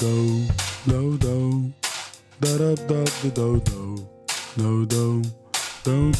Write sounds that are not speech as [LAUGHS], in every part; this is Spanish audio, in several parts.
do do do da da da da do do do do do do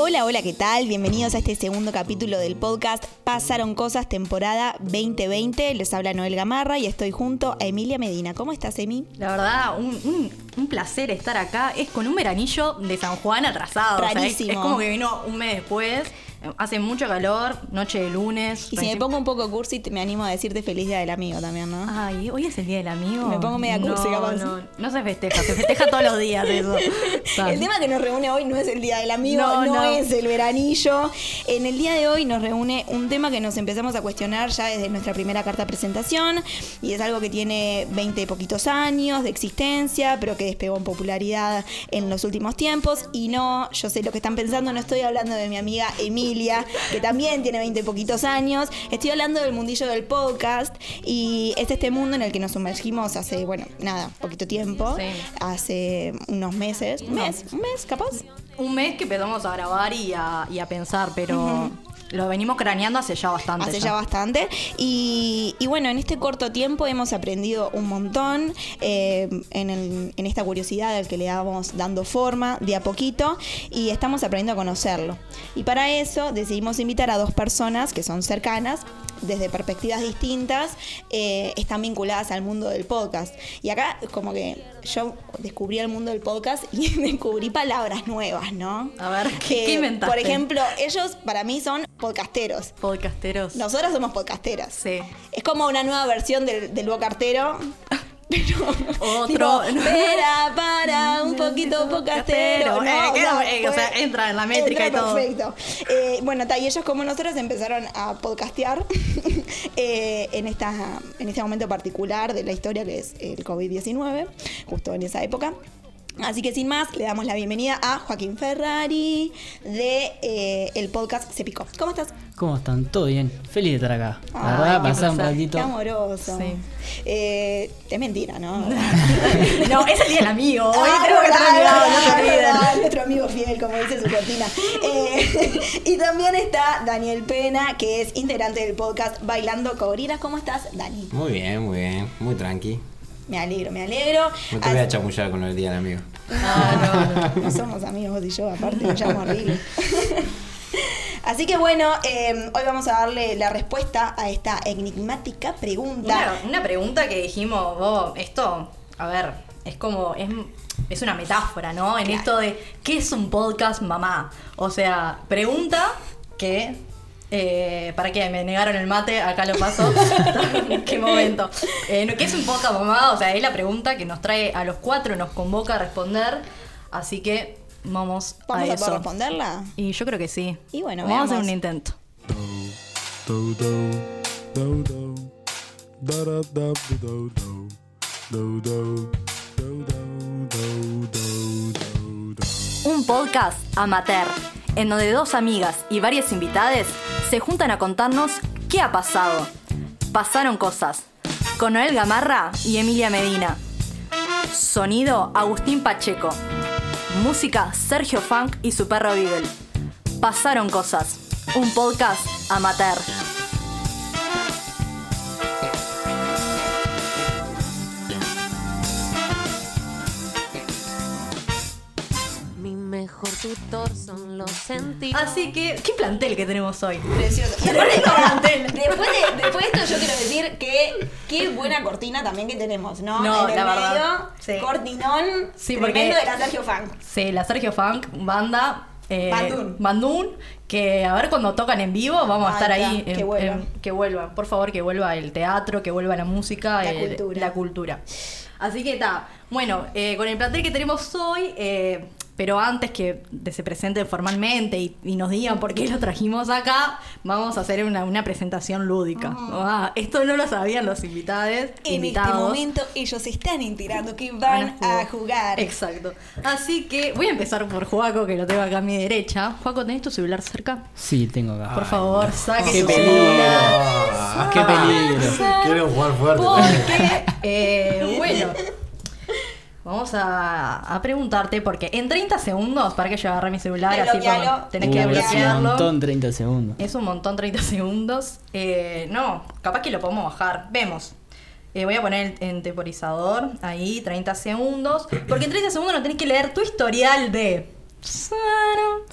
Hola, hola, ¿qué tal? Bienvenidos a este segundo capítulo del podcast Pasaron Cosas, temporada 2020. Les habla Noel Gamarra y estoy junto a Emilia Medina. ¿Cómo estás, Emi? La verdad, un, un- un placer estar acá. Es con un veranillo de San Juan atrasado. o sea, es- Rarísimo. es, como que vino un mes después. Hace mucho calor, noche de lunes. Y si me pongo un poco cursi, me animo a decirte feliz día del amigo también, ¿no? Ay, hoy es el día del amigo. Me pongo media cursi, no, capaz. No, no se festeja, se festeja todos los días eso. [LAUGHS] El tema que nos reúne hoy no es el Día del Amigo, no, No, no. es el veranillo. En el día de hoy nos reúne un tema que nos empezamos a cuestionar ya desde nuestra primera carta de presentación y es algo que tiene 20 y poquitos años de existencia, pero que despegó en popularidad en los últimos tiempos. Y no, yo sé lo que están pensando, no estoy hablando de mi amiga Emilia, que también tiene 20 y poquitos años. Estoy hablando del mundillo del podcast y es este mundo en el que nos sumergimos hace, bueno, nada, poquito tiempo, Sí. hace unos meses, un mes, un mes capaz. Un mes que empezamos a grabar y a, y a pensar, pero lo venimos craneando hace ya bastante. Hace ya bastante. Y, y bueno, en este corto tiempo hemos aprendido un montón eh, en, el- en esta curiosidad al que le damos dando forma de a poquito y estamos aprendiendo a conocerlo. Y para eso decidimos invitar a dos personas que son cercanas, desde perspectivas distintas, eh, están vinculadas al mundo del podcast. Y acá como que yo descubrí el mundo del podcast y [LAUGHS] descubrí palabras nuevas, ¿no? A ver, ¿qué, qué Eh, inventaste? Por ejemplo, ellos para mí son podcasteros. Podcasteros. Nosotras somos podcasteras. Sí. Es como una nueva versión del, del bocartero. [LAUGHS] [LAUGHS] Pero, Otro. espera, para, [LAUGHS] un poquito podcastero. Podcastero, No, eh, eh, o sea, entra en la métrica entra y todo. Perfecto. Eh, bueno, ta, y ellos como nosotros empezaron a podcastear [LAUGHS] eh, en, esta, en este momento particular de la historia que es el COVID-19, justo en esa época. Así que sin más, le damos la bienvenida a Joaquín Ferrari de eh, el podcast Se Picó. ¿Cómo estás? ¿Cómo están? ¿Todo bien? Feliz de estar acá. La verdad, pasar un ratito. Qué amoroso. Sí. Eh, es mentira, ¿no? [LAUGHS] no, es el día del amigo. Hoy Ah, tenemos que estar verdad, Nuestro amigo fiel, como dice su cortina. Eh, [LAUGHS] y también está Daniel Pena, que es integrante del podcast Bailando Coriras. ¿Cómo estás, Dani? Muy bien, muy bien, muy tranqui. Me alegro, me alegro. No te voy a chamullar con el día del amigo. Ah, no somos amigos vos y yo, aparte, nos llamo horrible. [LAUGHS] Así que bueno, eh, hoy vamos a darle la respuesta a esta enigmática pregunta. Una, una pregunta que dijimos, vos, esto, a ver, es como, es, es una metáfora, ¿no? En Claro. esto de, ¿qué es un podcast mamá? O sea, pregunta que, eh, ¿Para qué? Me negaron el mate, acá lo paso. [LAUGHS] ¿Qué momento? Eh, es un poca mamá? O sea, es la pregunta que nos trae a los cuatro, nos convoca a responder. Así que vamos, a, a eso. responderla? Y yo creo que sí. Y bueno, vamos a hacer un intento. Un podcast amateur, en donde dos amigas y varias invitadas se juntan a contarnos qué ha pasado. Pasaron cosas. Con Noel Gamarra y Emilia Medina. Sonido Agustín Pacheco. Música Sergio Funk y su perro Beagle. Pasaron cosas. Un podcast amateur. Tutor son los sentidos. Así que, ¿qué plantel que tenemos hoy? Precioso. Y aparte, después, de, después de esto, yo quiero decir que qué buena cortina también que tenemos, ¿no? No, en el la medio, verdad, sí. cortinón, Sí, tremendo porque- de la Sergio Funk. Sí, la Sergio Funk, banda. Eh, Bandún. Bandún, que a ver cuando tocan en vivo vamos a estar ahí. que vuelvan. en- que vuelvan, por favor, que vuelva el teatro, que vuelva la música, La el- cultura. la cultura. Así que está. Bueno, eh, con el plantel que tenemos hoy, eh, pero antes que se presenten formalmente y, y nos digan por qué lo trajimos acá, vamos a hacer una, una presentación lúdica. Ah, esto no lo sabían los invitados. En invitados. este momento ellos están enterando que van Van a jugar. Exacto. Así que voy a empezar por Juaco, que lo tengo acá a mi derecha. Juaco, ¿tenés tu celular cerca? Sí, tengo acá. Por favor, saque qué tu peligro. celular. Qué peligro. Quiero jugar fuerte. Porque, eh, bueno, vamos a, a preguntarte, porque en 30 segundos, para que yo agarre mi celular, así Desbloquealo. como tenés Uh, que es un bloquearlo. montón 30 segundos. Es un montón 30 segundos. Eh, no, capaz que lo podemos bajar. Vemos. Eh, voy a poner el temporizador ahí, 30 segundos. Porque en 30 segundos no tenés que leer tu historial de.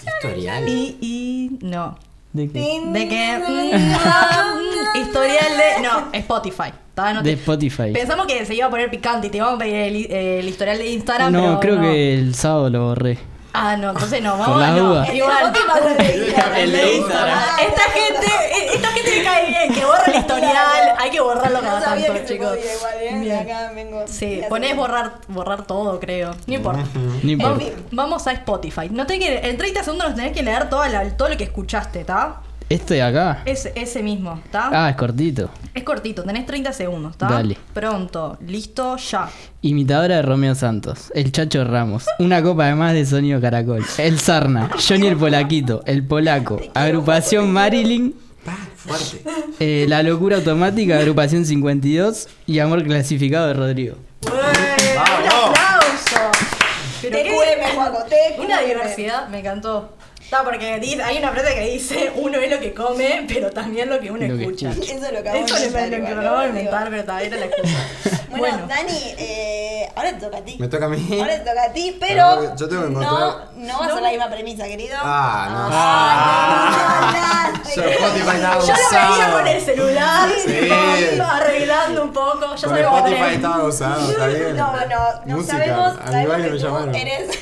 Historial. Y, y. No. ¿De qué? De que. mm, historial de. No, Spotify. De te- Spotify. Pensamos que se iba a poner picante y te íbamos a pedir el, el historial de Instagram. No, pero creo no. que el sábado lo borré. Ah, no, entonces no, vamos las no. Igual. [LAUGHS] El de Instagram. Esta gente, esta gente le cae bien, que borra el historial. Hay que borrarlo cada tanto, que se chicos. podía igual, ¿eh? Bien. Acá vengo. Sí, ponés borrar, borrar todo, creo. No importa. No importa. Vamos, a Spotify. No que, en 30 segundos nos tenés que leer toda la- todo lo que escuchaste, ¿está? Este de acá. Ese, ese mismo, ¿está? Ah, es cortito. Es cortito, tenés 30 segundos, ¿está? Dale. Pronto, listo, ya. Imitadora de Romeo Santos. El Chacho Ramos. Una copa de más de sonido caracol. El Sarna. Johnny el Polaquito. El Polaco. Agrupación Marilyn. Fuerte. eh, la locura automática. Agrupación 52. Y amor clasificado de Rodrigo. ¡Un aplauso! Pero. Una diversidad, me encantó. Está, porque dice- hay una frase que dice, uno es lo que come, pero también lo que uno Lo que escucha. escucha. Eso lo acabo de Eso es lo inventar acabo de ¿no? inventar, pero también era la excusa. Bueno, Bueno, Dani, eh, ahora te toca a ti. Me toca a mí. Ahora te toca a ti, pero Pero yo tengo que no, encontrar- no va a ser la misma premisa, querido. Ah, no. Yo Spotify estaba yo lo veía con el celular, Sí. arreglando un poco. Yo Con Spotify estaba usado, está bien. No, no, no Música. sabemos, a mi sabemos baile que me tú llamaron. eres,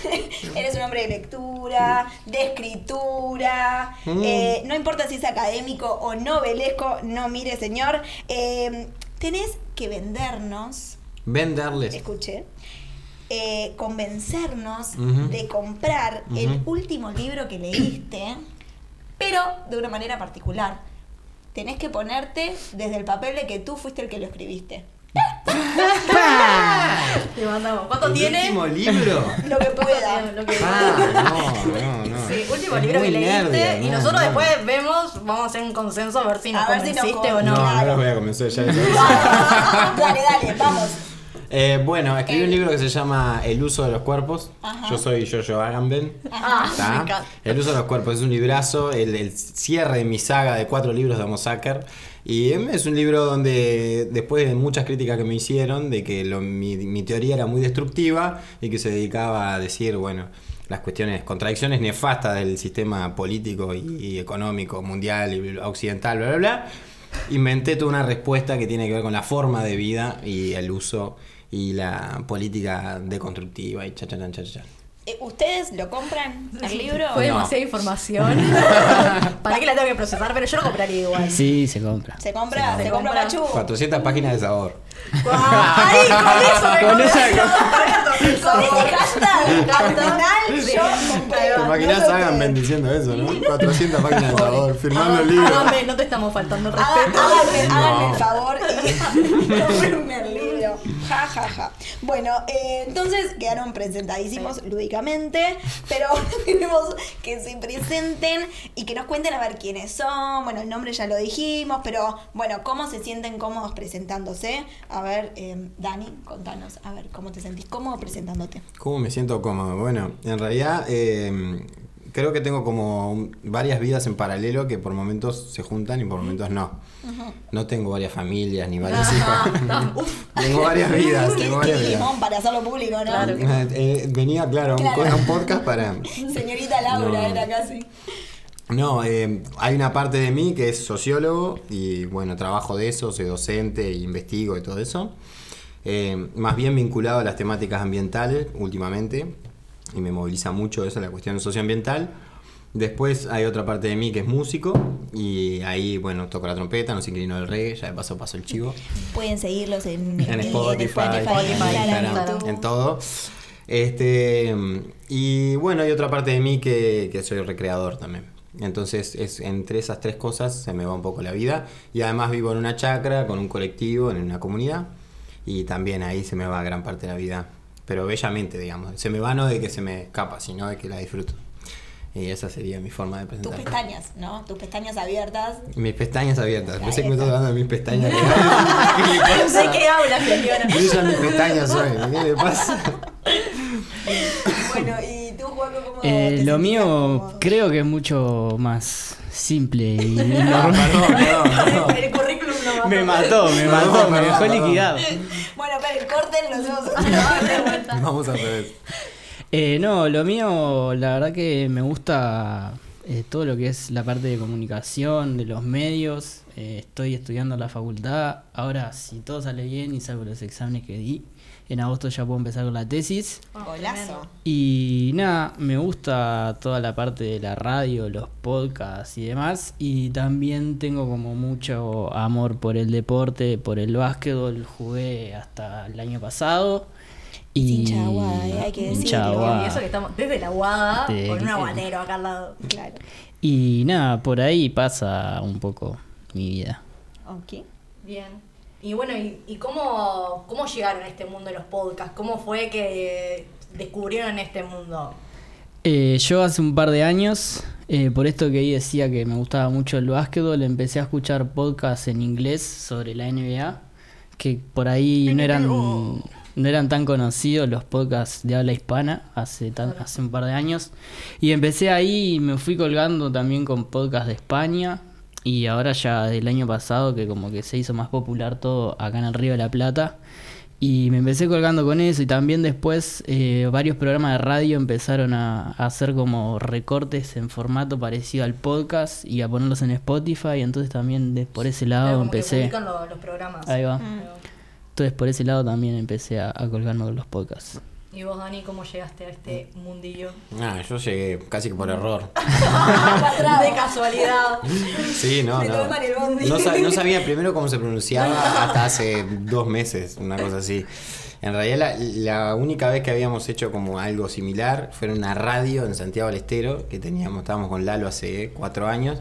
eres un hombre de lectura, de escritura, Mm. eh, no importa si es académico o novelesco, no mire señor, eh, tenés que vendernos, Venderles. escuché, eh, convencernos de comprar el último libro que leíste, pero de una manera particular. Tenés que ponerte desde el papel de que tú fuiste el que lo escribiste. [LAUGHS] Te mandamos. ¿Cuánto ¿El tiene? último libro? Lo que pueda. [LAUGHS] Ah, no, no, no. Último Es libro que leíste nerd, y no, nosotros no. después vemos, vamos a hacer un consenso a ver si nos A ver si nos convenciste o con- no. No, no Claro. los voy a convencer ya. [LAUGHS] dale, dale, vamos. Eh, bueno, escribí un libro que se llama El uso de los cuerpos. Ajá. Yo soy Jojo Agamben. Ah, me encanta. El uso de los cuerpos es un librazo, el, el cierre de mi saga de cuatro libros de Homo Sacer. Y em, es un libro donde, después de muchas críticas que me hicieron, de que lo- mi, mi teoría era muy destructiva y que se dedicaba a decir, bueno, las cuestiones, contradicciones nefastas del sistema político y, económico mundial y occidental, bla, bla, bla. Inventé toda una respuesta que tiene que ver con la forma de vida y el uso y la política deconstructiva y cha, cha, cha, cha, cha. Eh, ¿Ustedes lo compran el libro? Fue No. demasiada información. [LAUGHS] ¿Para qué la tengo que procesar? Pero yo lo compraría igual. Sí, se compra. ¿Se compra? Se ¿Se compra compra. Pachu? 400 páginas de sabor. ¡Ay, con eso me [LAUGHS] Con esa-! Con ese hashtag, [LAUGHS] al final yo va. ¿Te imaginas No sé Hagan bendiciendo eso, no? 400 páginas de sabor, firmando el libro. Hágame, no te estamos faltando respeto. Háganme, háganme el favor y cómprenme el libro. Ja, ja, ja. Bueno, eh, entonces quedaron presentadísimos lúdicamente, pero [LAUGHS] ahora queremos que se presenten y que nos cuenten a ver quiénes son. Bueno, el nombre ya lo dijimos, pero bueno, cómo se sienten cómodos presentándose. A ver, eh, Dani, contanos, a ver, ¿cómo te sentís cómodo presentándote? ¿Cómo me siento cómodo? Bueno, en realidad eh, creo que tengo como un- varias vidas en paralelo que por momentos se juntan y por momentos no. No tengo varias familias ni varios hijos. [LAUGHS] [LAUGHS] tengo varias vidas, tengo varias vidas. limón para hacerlo público, ¿no? Claro. Eh, eh, venía, claro, un, Claro. a un podcast para... [LAUGHS] Señorita Laura No. era casi. No, eh, hay una parte de mí que es sociólogo y bueno, trabajo de eso, soy docente, e investigo y todo eso. Eh, más bien vinculado a las temáticas ambientales últimamente y me moviliza mucho eso, la cuestión socioambiental. Después hay otra parte de mí que es músico y ahí, bueno, toco la trompeta, no se inclino del reggae, ya de paso paso el chivo. Pueden seguirlos en, En Spotify, Spotify, en Instagram, en todo. Este, y bueno, hay otra parte de mí que, que soy recreador también. Entonces, es, entre esas tres cosas se me va un poco la vida. Y además vivo en una chacra, con un colectivo, en una comunidad. Y también ahí se me va gran parte de la vida. Pero bellamente, digamos. Se me va no de que se me escapa, sino de que la disfruto. Y esa sería mi forma de Tus presentar. pestañas, ¿no? Tus pestañas abiertas. Mis pestañas abiertas. Pensé que me está. estaba hablando de mis pestañas. [LAUGHS] [LAUGHS] No sé qué habla, señora. Brillan mis pestañas hoy. ¿Qué le pasa? Bueno, y tú, Juaco, ¿cómo Eh, lo mío creo que es mucho más simple y No, normal. perdón, perdón, perdón. [LAUGHS] El currículum no Me mató, me mató, me dejó perdón. liquidado. Bueno, pero corten los dos. [LAUGHS] Vamos a ver. Eh, no, lo mío, la verdad que me gusta eh, todo lo que es la parte de comunicación, de los medios. Eh, estoy estudiando en la facultad. Ahora, si todo sale bien y salgo los exámenes que di, en agosto ya puedo empezar con la tesis. Golazo. Y nada, me gusta toda la parte de la radio, los podcasts y demás. Y también tengo como mucho amor por el deporte, por el básquetbol. Jugué hasta el año pasado. Y hincha eh, hay que decirlo. Y eso que estamos desde la Guada con un sí. aguatero acá al lado. Claro. Y nada, por ahí pasa un poco mi vida. Ok. Bien. Y bueno, ¿y, y cómo, cómo llegaron a este mundo de los podcasts? ¿Cómo fue que descubrieron este mundo? Eh, yo hace un par de años, eh, por esto que ahí decía que me gustaba mucho el básquetbol, empecé a escuchar podcasts en inglés sobre la NBA, que por ahí no eran, no eran tan conocidos los podcasts de habla hispana hace, tan- hace un par de años. Y empecé ahí y me fui colgando también con podcasts de España. Y ahora ya del año pasado que como que se hizo más popular todo acá en el Río de la Plata. Y me empecé colgando con eso y también después eh, varios programas de radio empezaron a, a hacer como recortes en formato parecido al podcast y a ponerlos en Spotify. Entonces también de- por ese lado como empecé... los programas. Ahí va. Mm. Entonces por ese lado también empecé a, a colgarme con los podcasts. Y vos, Dani, ¿cómo llegaste a este mundillo? Ah, yo llegué casi que por error. [LAUGHS] de casualidad. Sí, no, no. No, no sabía primero cómo se pronunciaba hasta hace dos meses, una cosa así. En realidad la, la única vez que habíamos hecho como algo similar fue en una radio en Santiago del Estero, que teníamos, estábamos con Lalo hace cuatro años,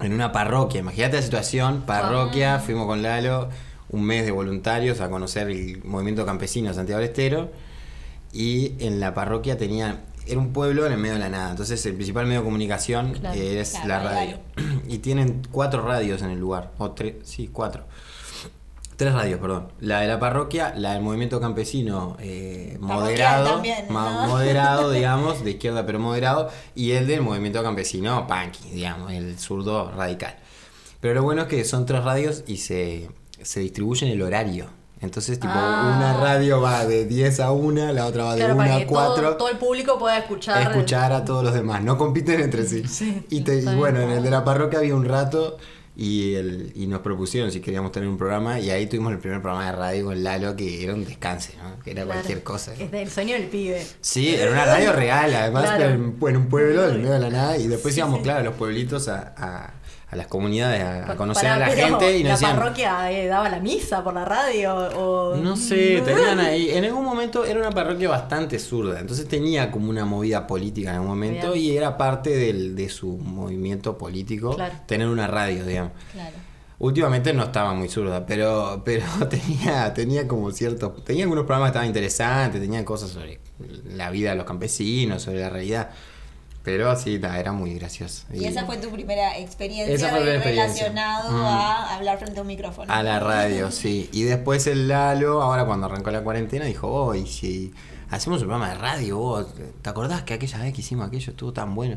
en una parroquia. Imagínate la situación, parroquia, fuimos con Lalo un mes de voluntarios a conocer el movimiento campesino de Santiago del Estero y en la parroquia tenía era un pueblo en el medio de la nada. Entonces el principal medio de comunicación Claro. eh, es Claro, la radio. [CLEARS THROAT] y tienen cuatro radios en el lugar o tres sí cuatro. Tres radios perdón. La de la parroquia la del movimiento campesino eh, moderado moderado [LAUGHS] digamos de izquierda pero moderado y el del movimiento campesino punky digamos el zurdo radical. Pero lo bueno es que son tres radios y se, se distribuyen el horario. Entonces, tipo, Ah. una radio va de 10 a 1, la otra va de Claro, 1 para a que 4. todo, todo el público pueda escuchar. Escuchar a todos los demás, no compiten entre sí. y, te- y bueno, en el de la parroquia había un rato y, el, y nos propusieron si queríamos tener un programa y ahí tuvimos el primer programa de radio con Lalo que era un descanse, ¿no? que era Claro. cualquier cosa. Es del sueño del pibe. Sí, era una radio real, además Claro. era en, en un pueblo, en medio de la nada, y después íbamos, claro, a los pueblitos, a, a- a las comunidades, a, a conocer Pará, a la gente y nos ¿La decían... parroquia eh, daba la misa por la radio? O... No sé, tenían ahí. En algún momento era una parroquia bastante zurda, entonces tenía como una movida política en algún momento Bien. y era parte del, de su movimiento político Claro. tener una radio, digamos. Claro. Últimamente no estaba muy zurda, pero, pero [LAUGHS] tenía, tenía como cierto. Tenía algunos programas que estaban interesantes, tenía cosas sobre la vida de los campesinos, sobre la realidad. Pero sí, era muy gracioso. Y esa fue tu primera experiencia, fue experiencia. relacionado Mm. a hablar frente a un micrófono. A la radio, sí. Y después el Lalo, ahora cuando arrancó la cuarentena, dijo, oh, y si hacemos un programa de radio, vos, ¿te acordás que aquella vez que hicimos aquello estuvo tan bueno?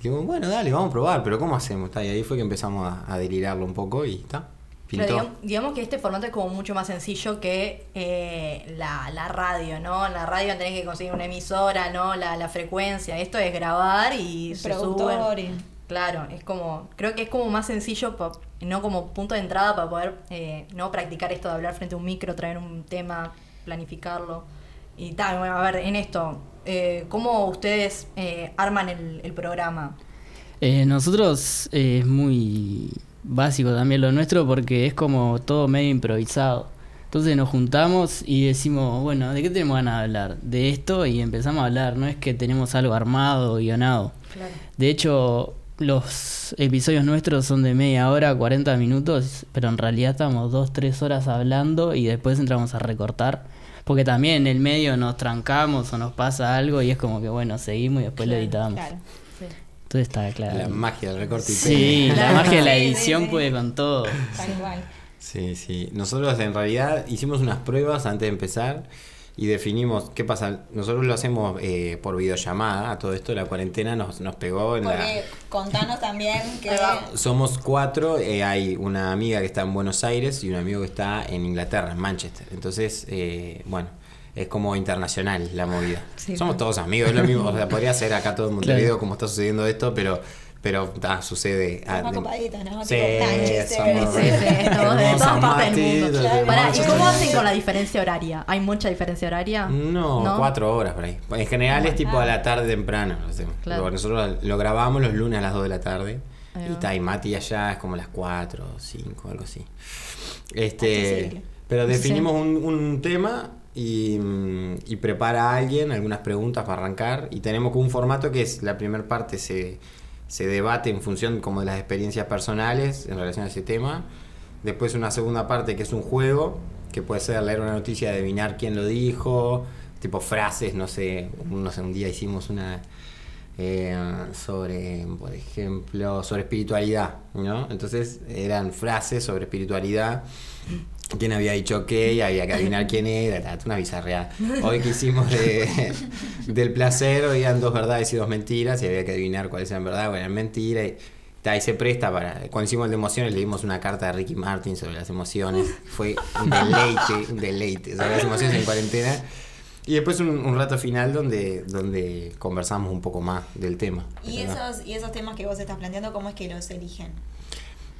Y le digo, bueno, dale, vamos a probar, pero ¿cómo hacemos? Y ahí fue que empezamos a, a delirarlo un poco y está. Pero digamos, digamos que este formato es como mucho más sencillo que eh, la, la radio, ¿no? En la radio tenés que conseguir una emisora, ¿no? La, la frecuencia. Esto es grabar y se y- Claro, es como, creo que es como más sencillo, pa- no como punto de entrada para poder eh, no practicar esto de hablar frente a un micro, traer un tema, planificarlo. Y tal, bueno, a ver, en esto, eh, ¿cómo ustedes eh, arman el, el programa? Eh, nosotros eh, es muy básico también lo nuestro porque es como todo medio improvisado. Entonces nos juntamos y decimos, bueno, ¿de qué tenemos ganas de hablar? De esto y empezamos a hablar, no es que tenemos algo armado, guionado. Claro. De hecho, los episodios nuestros son de media hora, 40 minutos, pero en realidad estamos dos, tres horas hablando y después entramos a recortar. Porque también en el medio nos trancamos o nos pasa algo y es como que, bueno, seguimos y después lo editamos. Claro. Entonces está claro. La magia del recorte y Sí, la magia de la sí, edición sí. puede con todo. Tal cual. Sí, sí. Nosotros en realidad hicimos unas pruebas antes de empezar y definimos, ¿qué pasa? Nosotros lo hacemos eh, por videollamada, a todo esto la cuarentena nos, nos pegó en la... Porque contanos también [LAUGHS] que... Somos cuatro, eh, hay una amiga que está en Buenos Aires y un amigo que está en Inglaterra, en Manchester. Entonces, eh, bueno, es como internacional la movida. Sí, Somos bueno. todos amigos, es lo mismo. O sea, podría ser acá todo en Montevideo Claro. como está sucediendo esto, pero pero ah, sucede. Ah, copaditos, ¿no? Sí, somos Sí, sí, de [LAUGHS] todas partes del mundo. Pará, ¿y cómo hacen con la diferencia horaria? ¿Hay mucha diferencia horaria? No, cuatro horas por ahí. En general es tipo a la tarde temprano. lo hacemos. Claro. Nosotros lo grabamos los lunes a las 2 de la tarde. Y va. está, y Mati allá es como las 4, 5, algo así. Este, pero definimos un, un tema y, y prepara a alguien algunas preguntas para arrancar. Y tenemos un formato que es la primera parte se, se debate en función como de las experiencias personales en relación a ese tema. Después una segunda parte que es un juego, que puede ser leer una noticia, adivinar quién lo dijo, tipo frases, no sé, no sé, un día hicimos una eh, sobre, por ejemplo, sobre espiritualidad, ¿no? Entonces eran frases sobre espiritualidad. ¿Quién había dicho qué? Y había que adivinar quién era, una bizarreada. Hoy que hicimos de- del placer, habían dos verdades y dos mentiras, y había que adivinar cuáles eran verdad, cuáles eran mentira. Y, y se presta para. Cuando hicimos el de emociones, le dimos una carta a Ricky Martin sobre las emociones. Fue un deleite, un deleite sobre las emociones en cuarentena. Y después un, un rato final donde, donde conversamos un poco más del tema. Y esos, y esos temas que vos estás planteando, ¿cómo es que los eligen?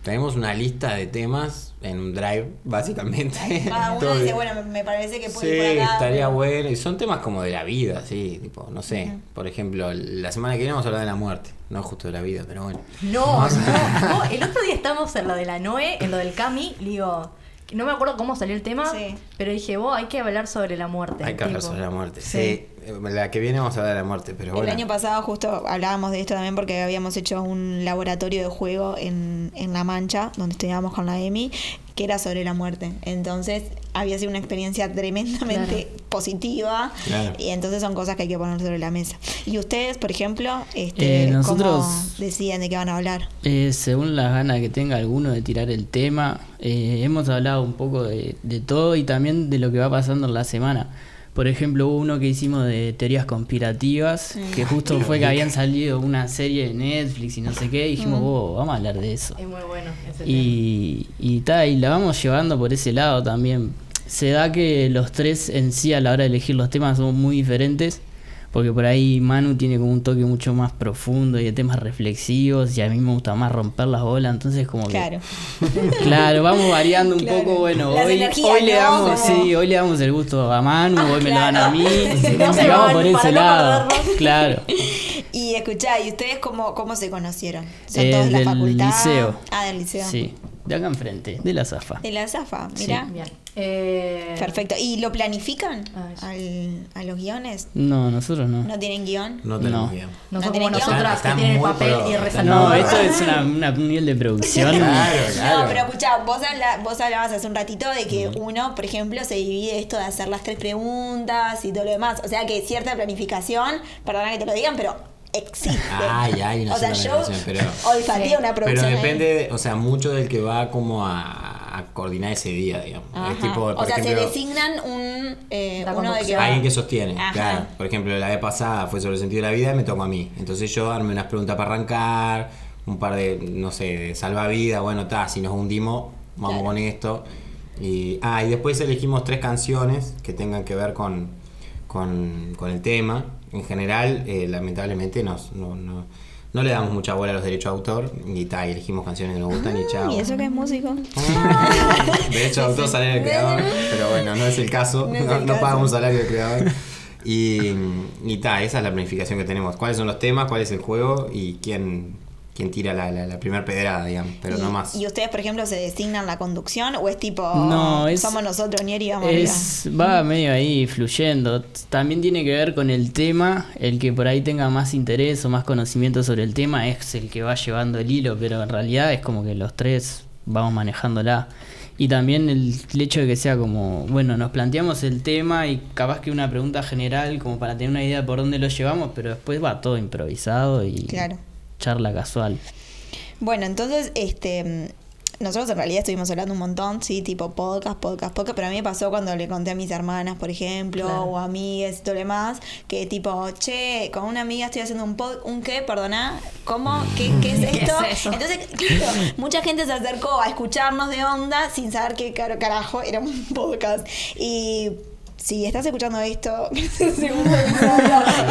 Tenemos una lista de temas en un drive, básicamente. Cada uno dice, bueno, me- parece que Sí, puede ir por acá. estaría bueno. Y son temas como de la vida, sí, tipo, no sé. Por ejemplo, la semana que viene vamos a hablar de la muerte. No justo de la vida, pero bueno. No, no, [LAUGHS] no. El otro día estábamos en lo de la Noé, en lo del Cami, le digo, no me acuerdo cómo salió el tema, Sí. pero dije, vos, hay que hablar sobre la muerte. Hay que hablar sobre la muerte. Sí. Sí. Eh, La que viene vamos a hablar de la muerte, pero El bueno. año pasado justo hablábamos de esto también porque habíamos hecho un laboratorio de juego en, en La Mancha, donde estudiábamos con la EMI, que era sobre la muerte. Entonces había sido una experiencia tremendamente positiva Claro. y entonces son cosas que hay que poner sobre la mesa. Y ustedes, por ejemplo, este, Eh, ¿cómo nosotros- deciden de qué van a hablar? Eh, según las ganas que tenga alguno de tirar el tema, eh, hemos hablado un poco de, de todo y también de lo que va pasando en la semana. Por ejemplo, hubo uno que hicimos de teorías conspirativas, que justo fue que habían salido una serie de Netflix y no sé qué, y dijimos, "Oh, vamos a hablar de eso. Es muy bueno ese tema. Y, y, ta, y la vamos llevando por ese lado también. Se da que los tres en sí a la hora de elegir los temas son muy diferentes, porque por ahí Manu tiene como un toque mucho más profundo y de temas reflexivos, y a mí me gusta más romper las bolas, entonces como que... Claro. [LAUGHS] Claro, vamos variando un Claro. poco, bueno, Las hoy, hoy le damos, Como- sí, hoy le damos el gusto a Manu, hoy me lo dan a mí, [LAUGHS] No se y vamos van, por ese no lado. Claro. [LAUGHS] Y escuchá, ¿y ustedes cómo, cómo se conocieron? ¿Son Eh, todos de la del facultad? liceo. Ah, del liceo. Sí, de acá enfrente, de la Zafa. De la Zafa, mira. Bien. Eh, Perfecto. ¿Y lo planifican Ay, al, a los guiones? No, nosotros no. ¿No tienen guion? No tenemos No. bien. No No son tienen como guion. nosotras Están- que tienen el papel y rezan No, esto [LAUGHS] es una, una- un nivel de producción. Claro, [LAUGHS] claro. No, pero escuchá, vos, habla- vos hablabas hace un ratito de que uno, por ejemplo, se divide esto de hacer las tres preguntas y todo lo demás. O sea que cierta planificación, perdona que te lo digan, pero existe. Ay, ay, una o sea, yo pero- olfateé una Pero producción. ahí. depende, o sea, mucho del que va como a, a coordinar ese día, digamos. Ajá. Es tipo, por o sea, ejemplo, se designan un, eh, uno de que va. Alguien que sostiene, Ajá. claro. Por ejemplo, la vez pasada fue sobre el sentido de la vida y me tocó a mí. Entonces yo armé unas preguntas para arrancar, un par de, no sé, de salvavidas, bueno, está, si nos hundimos, vamos Claro. con esto. Y, ah, y después elegimos tres canciones que tengan que ver con, con, con el tema. En general, eh, lamentablemente, nos, no, no, no le damos mucha bola a los derechos de autor y, ta, y elegimos canciones que nos gustan y chao. ¿Y eso que es músico? Derechos [LAUGHS] [LAUGHS] de autor sale del creador, pero bueno, no es el caso. No No, el no pagamos un salario del creador. Y, y ta, esa es la planificación que tenemos. ¿Cuáles son los temas? ¿Cuál es el juego? Y quién, quién tira la, la, la primera pedrada, digamos. Pero no más. ¿Y ustedes, por ejemplo, se designan la conducción o es tipo, No, es- somos nosotros, Nieri, y vamos Es, va medio ahí fluyendo. También tiene que ver con el tema. El que por ahí tenga más interés o más conocimiento sobre el tema es el que va llevando el hilo, pero en realidad es como que los tres vamos manejándola. Y también el, el hecho de que sea como, bueno, nos planteamos el tema y capaz que una pregunta general como para tener una idea por dónde lo llevamos, pero después va todo improvisado y Claro. Charla casual. Bueno, entonces, este nosotros en realidad estuvimos hablando un montón, sí, tipo podcast, podcast, podcast, pero a mí me pasó cuando le conté a mis hermanas, por ejemplo, Claro. o a amigas y todo lo demás, que tipo, che, con una amiga estoy haciendo un pod, ¿un qué? Perdona, ¿cómo? ¿Qué, qué es [LAUGHS] ¿Qué esto? es? Entonces, claro, mucha gente se acercó a escucharnos de onda sin saber que carajo era un [LAUGHS] podcast. Y si estás escuchando esto, [LAUGHS] segundo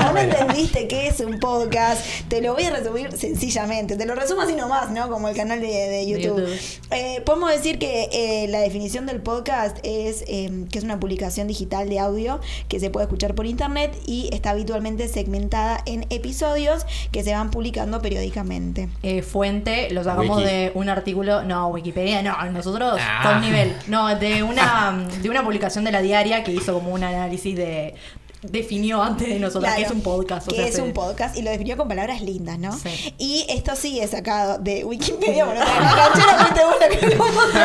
no me entendiste qué es un podcast, te lo voy a resumir sencillamente. Te lo resumo así nomás, ¿no? Como el canal de, de YouTube. YouTube. Eh, podemos decir que eh, la definición del podcast es eh, que es una publicación digital de audio que se puede escuchar por internet y está habitualmente segmentada en episodios que se van publicando periódicamente. Eh, fuente, lo sacamos Wiki. de un artículo, no, Wikipedia, no, nosotros Ah. con nivel, no, de una, [LAUGHS] de una publicación de la diaria que hizo como un análisis de, definió antes de nosotros Claro, que es un podcast. o que sea, es se- un podcast y lo definió con palabras lindas, ¿no? Sí. Y esto sí es sacado de Wikipedia. Bueno, la que lo etimológico.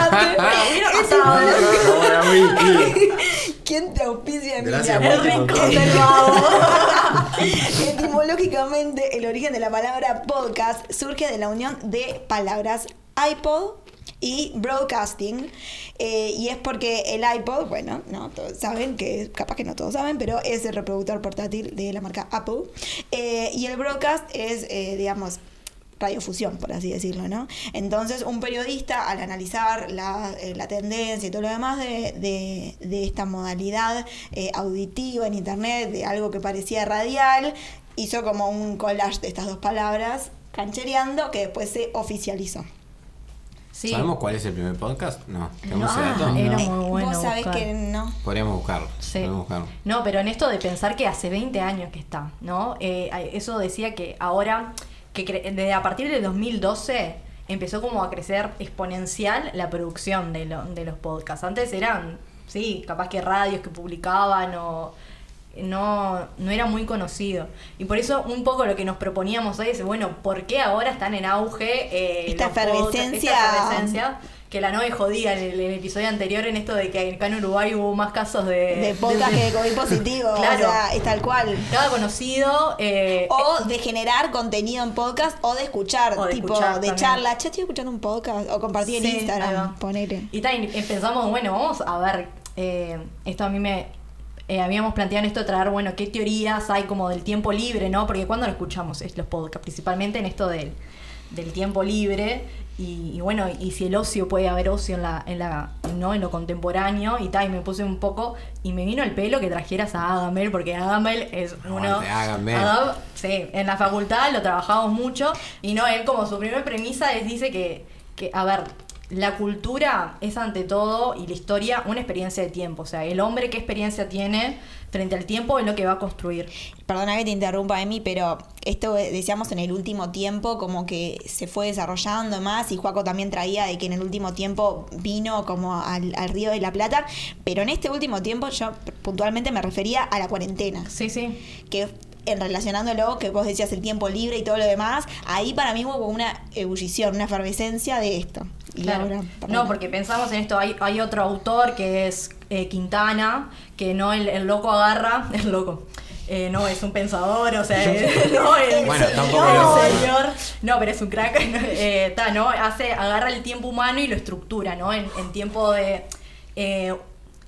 [LAUGHS] ¿Quién te auspicia, Emilia? Gracias. [LAUGHS] Etimológicamente, el origen de la palabra podcast surge de la unión de palabras iPod y broadcasting eh, y es porque el iPod, bueno, no todos saben que capaz que no todos saben, pero es el reproductor portátil de la marca Apple Eh, y el broadcast es, eh, digamos, radiofusión, por así decirlo, ¿no? Entonces, un periodista, al analizar la, la tendencia y todo lo demás de, de- esta modalidad auditiva en Internet, de algo que parecía radial, hizo como un collage de estas dos palabras, canchereando, que después se oficializó. Sí. ¿Sabemos cuál es el primer podcast? No. ¿Tenemos No, ese dato? ah, era Eh, muy bueno. Vos sabés buscar. que no. Podríamos buscarlo. Sí. Podríamos buscarlo. No, pero en esto de pensar que hace 20 años que está, ¿no? Eh, eso decía que ahora, que cre- desde a partir del 2012 empezó como a crecer exponencial la producción de, lo- de los podcasts. Antes eran, sí, capaz que radios que publicaban o no, no era muy conocido. Y por eso un poco lo que nos proponíamos hoy es, bueno, ¿por qué ahora están en auge eh, Esta efervescencia. Esta efervescencia que la Noe jodía en el, episodio anterior en esto de que acá en Uruguay hubo más casos de... De podcast que de COVID positivo, Claro. o sea, es tal cual. Cada conocido... eh, O de generar contenido en podcast o de escuchar, O de tipo escuchar de charla. Che, estoy escuchando un podcast o compartir Sí, en. Instagram, ponele. Y también pensamos, bueno, vamos a ver, eh, esto a mí me... eh, habíamos planteado en esto de traer, bueno, qué teorías hay como del tiempo libre, ¿no? Porque cuando lo escuchamos es los podcasts, principalmente en esto del, del tiempo libre y, y bueno, y si el ocio puede haber ocio en la, en la, ¿no? En lo contemporáneo y tal, y me puse un poco y me vino el pelo que trajeras a Agamel, porque Agamel es uno... Aguante, Agamel. Agam- sí, en la facultad lo trabajamos mucho y no, él como su primer premisa es, dice que, que, a ver, la cultura es ante todo y la historia una experiencia de tiempo. O sea, el hombre qué experiencia tiene frente al tiempo es lo que va a construir. Perdona que te interrumpa, Emi, pero esto decíamos en el último tiempo, como que se fue desarrollando más, y Juaco también traía de que en el último tiempo vino como al, al Río de la Plata, pero en este último tiempo yo puntualmente me refería a la cuarentena, Sí, sí. que en relacionándolo, que vos decías el tiempo libre y todo lo demás, ahí para mí hubo una ebullición, una efervescencia de esto. Claro. No, porque pensamos en esto, hay, hay otro autor que es eh, Quintana, que no el, el loco agarra, [LAUGHS] el loco. eh, no, es un pensador, o sea, [LAUGHS] es- [LAUGHS] no, el, Bueno, tampoco no, señor, no, pero es un crack, eh, ta, ¿no? Hace, agarra el tiempo humano y lo estructura, ¿no? En, en tiempo de eh,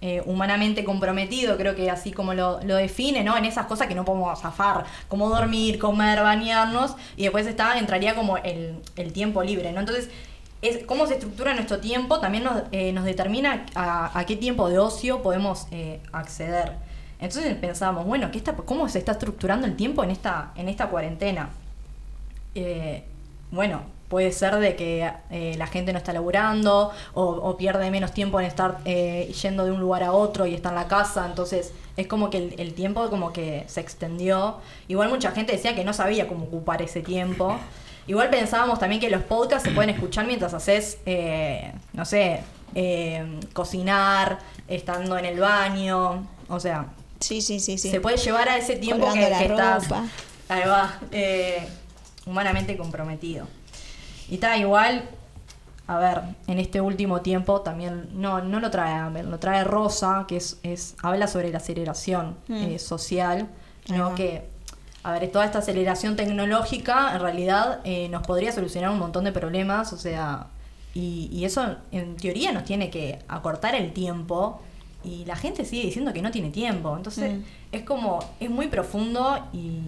eh, humanamente comprometido, creo que así como lo, define, ¿no? En esas cosas que no podemos zafar, como dormir, comer, bañarnos, y después está, entraría como el, el tiempo libre, ¿no? Entonces, es, cómo se estructura nuestro tiempo también nos, eh, determina a, qué tiempo de ocio podemos eh, acceder. Entonces pensamos, bueno, ¿qué está, ¿cómo se está estructurando el tiempo en esta, en esta cuarentena? Bueno, puede ser de que eh, la gente no está laburando o, o pierde menos tiempo en estar eh, yendo de un lugar a otro y está en la casa, entonces es como que el, el tiempo como que se extendió. Igual mucha gente decía que no sabía cómo ocupar ese tiempo. [LAUGHS] Igual pensábamos también que los podcasts se pueden escuchar mientras haces, eh, no sé, eh, cocinar, estando en el baño, o sea, Sí, sí, sí, sí. se puede llevar a ese tiempo que, Colgando la que estás ahí va, eh, humanamente comprometido. Y está igual, a ver, en este último tiempo también, no, no lo trae Amber, lo trae Rosa, que es, es habla sobre la aceleración Mm. eh, social, ¿no? que a ver, toda esta aceleración tecnológica en realidad eh, nos podría solucionar un montón de problemas, o sea, Y, y eso en teoría nos tiene que acortar el tiempo y la gente sigue diciendo que no tiene tiempo. Entonces Mm. es como, es muy profundo y,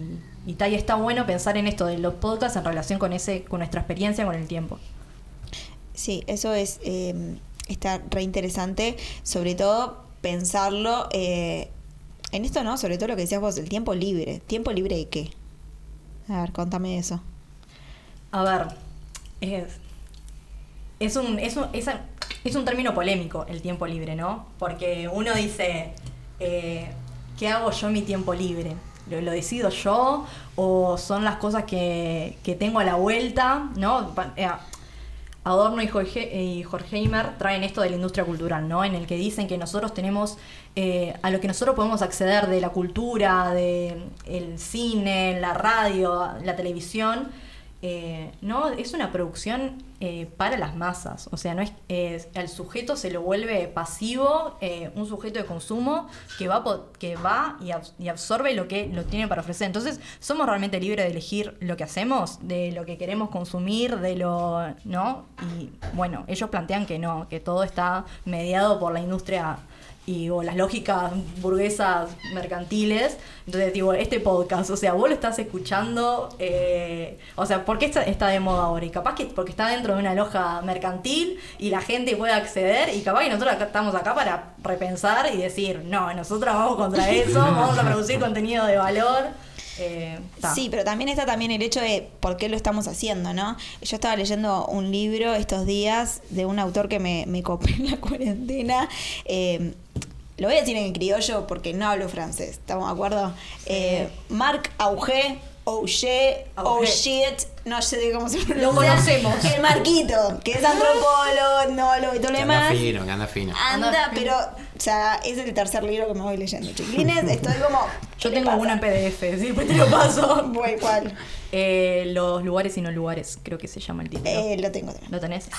y, ta- y está bueno pensar en esto de los podcasts en relación con, ese, con nuestra experiencia con el tiempo. Sí, eso es eh, está re interesante, sobre todo pensarlo eh, en esto, ¿no? Sobre todo lo que decías vos, el tiempo libre. ¿Tiempo libre de qué? A ver, contame eso. A ver, es, es, un, es, un, es un término polémico el tiempo libre, ¿no? Porque uno dice, eh, ¿qué hago yo en mi tiempo libre? ¿Lo, decido yo? ¿O son las cosas que, que tengo a la vuelta? ¿No? Eh, Adorno y Jorge, y Horkheimer traen esto de la industria cultural, ¿no? En el que dicen que nosotros tenemos, eh, a lo que nosotros podemos acceder de la cultura, de el cine, la radio, la televisión, eh, no, es una producción eh, para las masas. O sea, no es, es- al sujeto se lo vuelve pasivo, eh, un sujeto de consumo que va, que va y, y absorbe lo que lo tiene para ofrecer. Entonces, somos realmente libres de elegir lo que hacemos, de lo que queremos consumir, de lo. ¿No? Y bueno, ellos plantean que no, que todo está mediado por la industria y o las lógicas burguesas mercantiles. Entonces, digo, este podcast, o sea, vos lo estás escuchando, eh, o sea, ¿por qué está, está de moda ahora? Y capaz que porque está dentro de una loja mercantil y la gente puede acceder y capaz que nosotros acá, estamos acá para repensar y decir, no, nosotros vamos contra [LAUGHS] eso, vamos a producir contenido de valor. Eh. Sí, pero también está también el hecho de por qué lo estamos haciendo, ¿no? Yo estaba leyendo un libro estos días de un autor que me, me copé en la [LAUGHS] cuarentena. eh, lo voy a decir en criollo porque no hablo francés, ¿estamos de acuerdo? Eh, Marc Auger, Auger, no sé de cómo se pronuncia. Lo conocemos. El Marquito, que es antropólogo, etnólogo y todo lo Que anda demás. fino, que anda fino. Anda, Anda pero, o sea, es el tercer libro que me voy leyendo, chiquilines. Estoy como. ¿qué Yo tengo una en PDF, sí, después te lo paso. ¿cuál? Eh, los lugares y no lugares, creo que se llama el título. Eh, lo tengo también. ¿Lo tenés?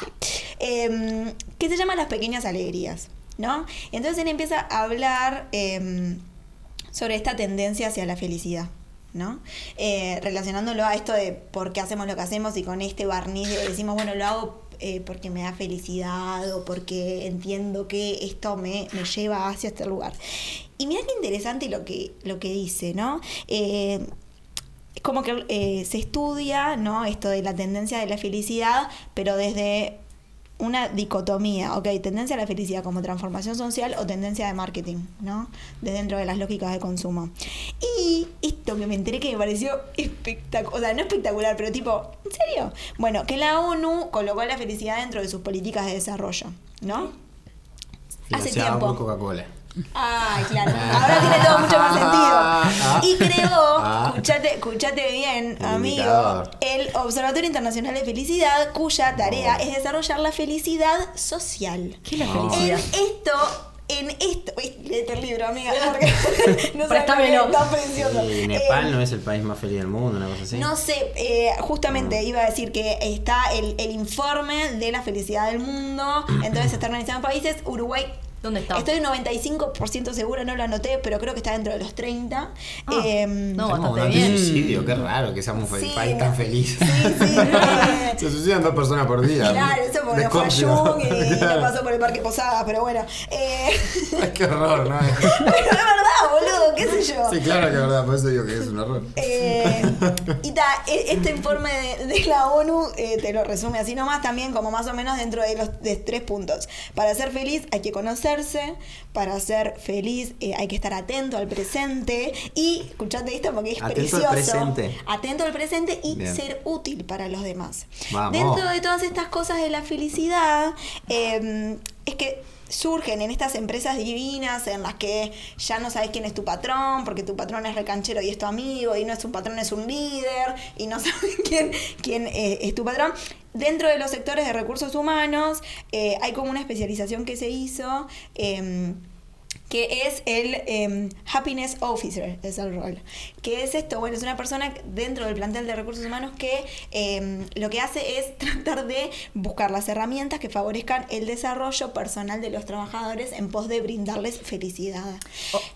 Eh, que se llama Las pequeñas alegrías, ¿no? Entonces él empieza a hablar eh, sobre esta tendencia hacia la felicidad. ¿no? Eh, relacionándolo a esto de por qué hacemos lo que hacemos y con este barniz de decimos, bueno, lo hago eh, porque me da felicidad o porque entiendo que esto me, me lleva hacia este lugar. Y mira qué interesante lo que, lo que dice, ¿no? Eh, como que eh, se estudia, ¿no? Esto de la tendencia de la felicidad, pero desde una dicotomía, ok, tendencia a la felicidad como transformación social o tendencia de marketing, ¿no? De dentro de las lógicas de consumo. Y esto que me enteré que me pareció espectacular, o sea, no espectacular, pero tipo, ¿en serio? Bueno, que la ONU colocó la felicidad dentro de sus políticas de desarrollo, ¿no? Hace tiempo. Coca-Cola. Ay, claro. Ahora tiene todo mucho más Ah, sentido. Y creó, ah. escuchate, escuchate bien, amigo, el Observatorio Internacional de Felicidad, cuya tarea es desarrollar la felicidad social. ¿Qué es la No. En felicidad? esto, en esto, uy, el libro, amiga, no que [LAUGHS] está precioso. Y Eh, Nepal no es el país más feliz del mundo, una cosa así. no sé, eh, Ah. justamente iba a decir que está el, el informe de la felicidad del mundo, entonces está organizado en países, Uruguay. ¿Dónde está? Estoy 95% segura, no lo anoté, pero creo que está dentro de los 30. Ah, Em, no, bastante bien. antisuicidio, qué raro que seamos un Sí, país no. tan feliz. Sí, sí. [LAUGHS] eh, Se suicidan dos personas por día. Claro, eso porque De fue. Jung y [LAUGHS] no pasó por el Parque Posada, pero bueno. Eh, Ay, [LAUGHS] qué horror, ¿no? pero es verdad, boludo, qué sé yo. Sí, claro que es verdad, por eso digo que es un horror. Eh, y ta, e- este informe de, de la ONU eh, te lo resume así nomás también, como más o menos dentro de los de tres puntos. Para ser feliz hay que conocerse, para ser feliz eh, hay que estar atento al presente y, escuchate esto porque es Atento al precioso. presente. Atento al presente y Bien. ser útil para los demás. Vamos. Dentro de todas estas cosas de la felicidad, eh, es que surgen en estas empresas divinas en las que ya no sabes quién es tu patrón, porque tu patrón es recanchero y es tu amigo, y no es un patrón, es un líder, y no [LAUGHS] sabes quién, quién eh, es tu patrón. Dentro de los sectores de recursos humanos eh, hay como una especialización que se hizo. em, que es el em, Happiness Officer, es el rol. ¿Qué es esto? Bueno, es una persona dentro del plantel de recursos humanos que em, lo que hace es [LAUGHS] tratar de buscar las herramientas que favorezcan el desarrollo personal de los trabajadores en pos de brindarles felicidad.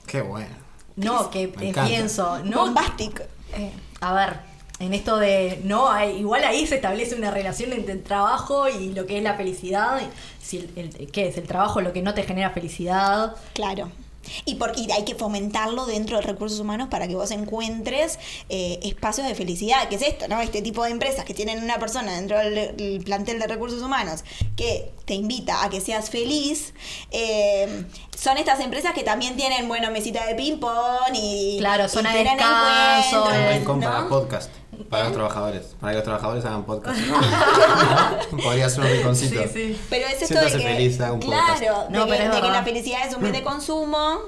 Qué bueno. No, que eh, pienso, no. Bombastic. Eh, a ver, en esto de, no, hay- igual ahí se establece una relación entre el trabajo y lo que es la felicidad. Si el, el- ¿Qué es? El trabajo lo que no te genera felicidad. Claro. Y, por, y hay que fomentarlo dentro de recursos humanos para que vos encuentres eh, espacios de felicidad, que es esto, ¿no? Este tipo de empresas que tienen una persona dentro del, del plantel de recursos humanos que te invita a que seas feliz, eh, son estas empresas que también tienen, bueno, mesita de ping-pong y. Claro, y zona de tienen descanso, podcast. Para los trabajadores. Para que los trabajadores hagan podcast. [LAUGHS] [LAUGHS] Podría ser un rinconcito. Sí, sí. Pero es esto de que, feliz, haga un podcast. claro, No, de, pero que, de que la felicidad es un bien de consumo,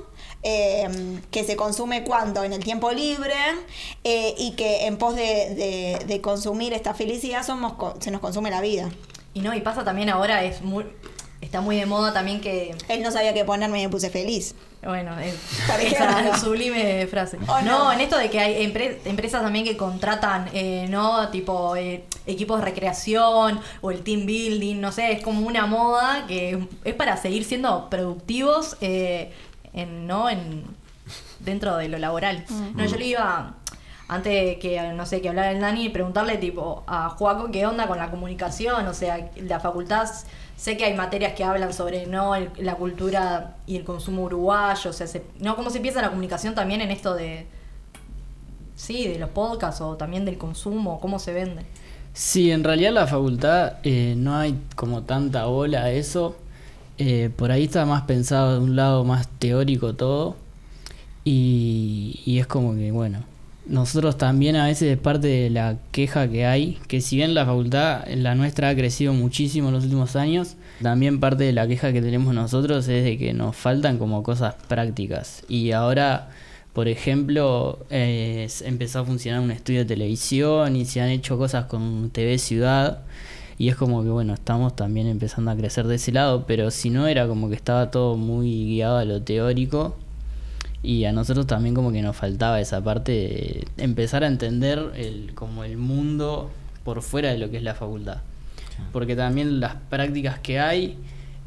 eh, que se consume cuando en el tiempo libre eh, y que en pos de, de- de consumir esta felicidad somos co- se nos consume la vida. Y no, y pasa también ahora, es muy, está muy de moda también que, Él no sabía qué ponerme y me puse feliz. bueno, es, esa ejemplo. sublime frase. Oh, no. no. en esto de que hay empre- empresas también que contratan, eh, ¿no? Tipo eh, equipos de recreación o el team building, no sé, es como una moda que es para seguir siendo productivos, eh, en, ¿no? En, dentro de lo laboral. No, yo le iba antes que, no sé, que hablara el Dani, preguntarle tipo a Juaco qué onda con la comunicación, o sea, la facultad, sé que hay materias que hablan sobre no El- la cultura y el consumo uruguayo, o sea, se- no cómo se piensa la comunicación también en esto de sí, de los podcasts o también del consumo, cómo se vende. Sí, en realidad la facultad eh, no hay como tanta bola a eso. Eh, por ahí está más pensado de un lado más teórico todo. Y, y es como que, bueno, nosotros también a veces es parte de la queja que hay, que si bien la facultad, la nuestra ha crecido muchísimo en los últimos años, también parte de la queja que tenemos nosotros es de que nos faltan como cosas prácticas. Y ahora, por ejemplo, eh, empezó a funcionar un estudio de televisión y se han hecho cosas con TV Ciudad. Y es como que, bueno, estamos también empezando a crecer de ese lado, pero si no era como que estaba todo muy guiado a lo teórico. Y a nosotros también como que nos faltaba esa parte de empezar a entender el, como el mundo por fuera de lo que es la facultad. Porque también las prácticas que hay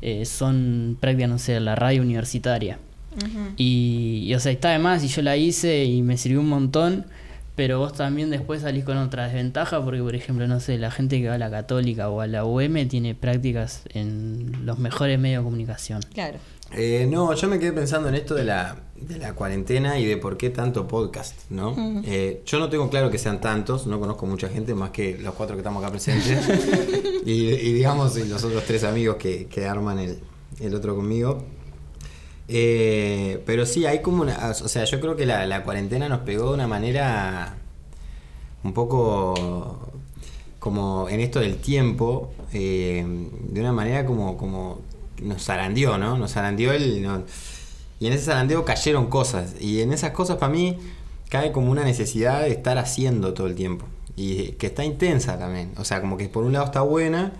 eh, son prácticas, no sé, de la radio universitaria. y, y, o sea, está de más y yo la hice y me sirvió un montón. Pero vos también después salís con otra desventaja porque, por ejemplo, no sé, la gente que va a la católica o a la UM tiene prácticas en los mejores medios de comunicación. Claro. Eh, no, yo me quedé pensando en esto de la, de la cuarentena y de por qué tanto podcast, ¿no? Eh, yo no tengo claro que sean tantos, no conozco mucha gente más que los cuatro que estamos acá presentes. [LAUGHS] y, y digamos, y los otros tres amigos que, que arman el, el otro conmigo. Eh, pero sí, hay como una. O sea, yo creo que la, la cuarentena nos pegó de una manera un poco como en esto del tiempo, eh, de una manera como, como nos zarandeó, ¿no? Nos zarandeó el... no- y en ese zarandeo cayeron cosas. Y en esas cosas para mí cae como una necesidad de estar haciendo todo el tiempo. Y que está intensa también. O sea, como que por un lado está buena,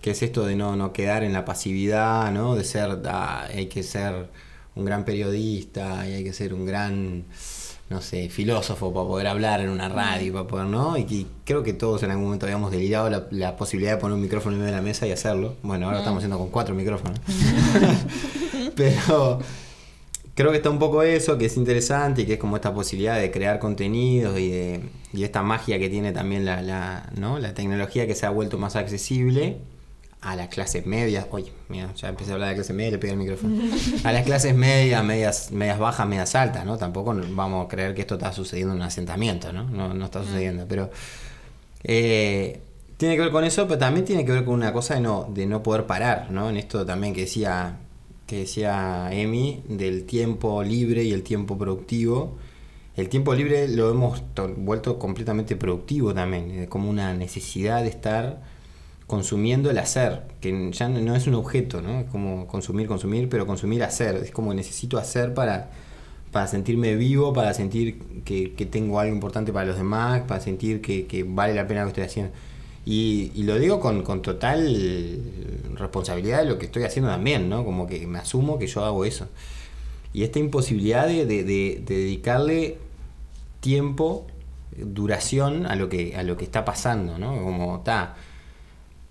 que es esto de no, no quedar en la pasividad, ¿no? De ser, ah, hay que ser un gran periodista y hay que ser un gran, no sé, filósofo para poder hablar en una radio, para poder, ¿no? Y, y creo que todos en algún momento habíamos delirado la, la posibilidad de poner un micrófono en medio de la mesa y hacerlo. Bueno, ahora estamos haciendo con cuatro micrófonos. [LAUGHS] [LAUGHS] Pero creo que está un poco eso, que es interesante y que es como esta posibilidad de crear contenidos y, de, y esta magia que tiene también la, la, ¿no? la tecnología que se ha vuelto más accesible a las clases medias. Oye, mira, ya empecé a hablar de clases medias le pegué el micrófono. [LAUGHS] A las clases medias, medias, medias bajas, medias altas, ¿no? Tampoco vamos a creer que esto está sucediendo en un asentamiento, ¿no? No, no está sucediendo, pero... eh, tiene que ver con eso, pero también tiene que ver con una cosa de no, de no poder parar, ¿no? En esto también que decía, que decía Emi, del tiempo libre y el tiempo productivo. El tiempo libre lo hemos to- vuelto completamente productivo también, es como una necesidad de estar consumiendo el hacer, que ya no es un objeto, ¿no? Es como consumir, consumir, pero consumir hacer. Es como necesito hacer para, para sentirme vivo, para sentir que, que tengo algo importante para los demás, para sentir que, que vale la pena lo que estoy haciendo. Y, y lo digo con, con total responsabilidad de lo que estoy haciendo también, ¿no? Como que me asumo que yo hago eso. Y esta imposibilidad de, de- de- de dedicarle tiempo, duración a lo que, a lo que está pasando, ¿no? Como está.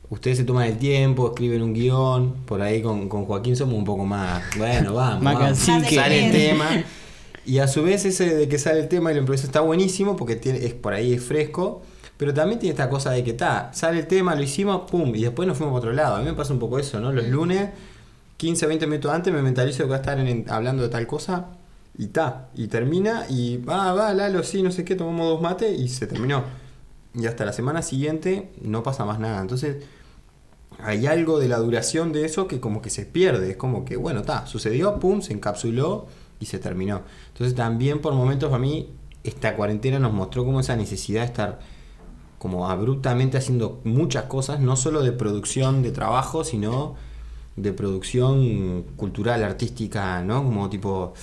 Ustedes se toman el tiempo, escriben un guion, por ahí con, con Joaquín somos un poco más, bueno, vamos, Más vamos. sale el tema. Y a su vez ese de que sale el tema y lo improviso está buenísimo porque tiene, es por ahí es fresco. Pero también tiene esta cosa de que está, sale el tema, lo hicimos, pum, y después nos fuimos para otro lado. A mí me pasa un poco eso, ¿no? Los lunes, 15, 20 minutos antes me mentalizo que va a estar en- hablando de tal cosa y ta, y termina y va, va, Lalo, sí, no sé qué, tomamos dos mates y se terminó. Y hasta la semana siguiente no pasa más nada. Entonces, hay algo de la duración de eso que como que se pierde. Es como que, bueno, está, sucedió, pum, se encapsuló y se terminó. Entonces también por momentos a mí esta cuarentena nos mostró como esa necesidad de estar como abruptamente haciendo muchas cosas, no solo de producción de trabajo, sino de producción cultural, artística, ¿no? Como tipo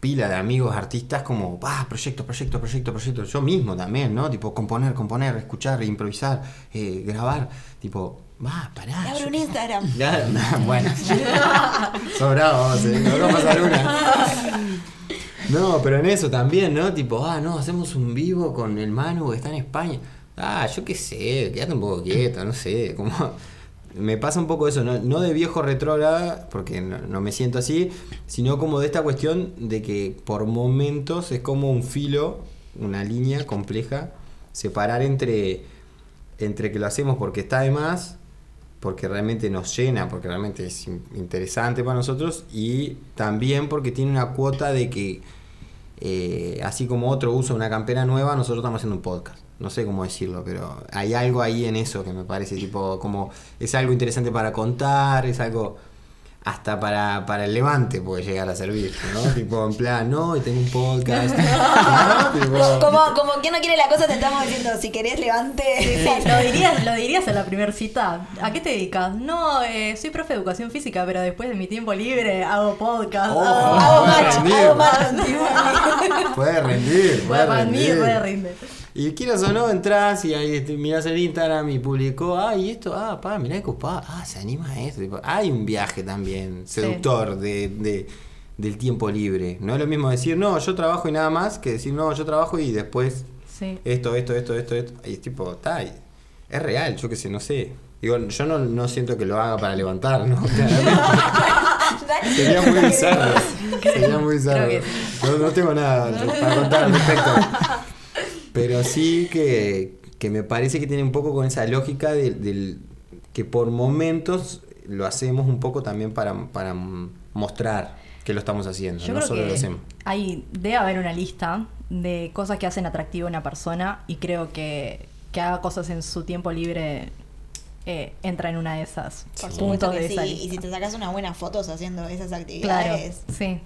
pila de amigos artistas como, ah, proyectos, proyectos, proyectos, proyectos. Yo mismo también, ¿no? Tipo componer, componer, escuchar, improvisar, eh, grabar. Tipo, va, pará. Abro un qué sé". Instagram. [LAUGHS] Ya, nah, bueno. [LAUGHS] Sobrado, vamos a pasar una. No, pero en eso también, ¿no? Tipo, ah, no, hacemos un vivo con el Manu que está en España. Ah, yo qué sé, quédate un poco quieto, no sé. Como, [LAUGHS] me pasa un poco eso, no, de viejo retrógrada, porque no, no me siento así, sino como de esta cuestión de que por momentos es como un filo, una línea compleja, separar entre, entre que lo hacemos porque está de más, porque realmente nos llena, porque realmente es in- interesante para nosotros, y también porque tiene una cuota de que, eh, así como otro usa una campera nueva, nosotros estamos haciendo un podcast. No sé cómo decirlo, pero hay algo ahí en eso que me parece, tipo, como es algo interesante para contar, es algo hasta para, para el levante puede llegar a servir, ¿no? [LAUGHS] tipo, en plan, no, y tengo un podcast. ¿no? [LAUGHS] [LAUGHS] Tipo, Como, como quien no quiere la cosa, te estamos diciendo, si querés levante. Sí, ¿Lo dirías, ¿Lo dirías en la primera cita? ¿A qué te dedicas? No, eh, soy profe de educación física, pero después de mi tiempo libre hago podcast. Oh, hago- Hago puede match, rendir. hago match. Puede rendir, puede rendir. puede rendir. Y quieras o no, entras y ahí este, mirás el Instagram y publicó, ah, y esto, ah, pa, mirá qué copado, ah, se anima a esto. Hay un viaje también seductor de, de- del tiempo libre. No es lo mismo decir, no, yo trabajo y nada más, que decir, no, yo trabajo y después Sí. esto, esto, esto, esto, esto. Y es tipo, está, y es real, yo qué sé, no sé. Digo, yo no, no siento que lo haga para levantar, ¿no? Sería muy bizarro. Sería muy bizarro. Que No, no tengo nada para contar al respecto. Pero sí que, que me parece que tiene un poco con esa lógica del, del- que por momentos lo hacemos un poco también para, para mostrar que lo estamos haciendo, Yo no creo solo que lo hacemos. hay, debe haber una lista de cosas que hacen atractiva a una persona y creo que, que haga cosas en su tiempo libre eh, entra en una de esas Por puntos de sí. esa Y si te sacas unas buenas fotos haciendo esas Claro, actividades. sí.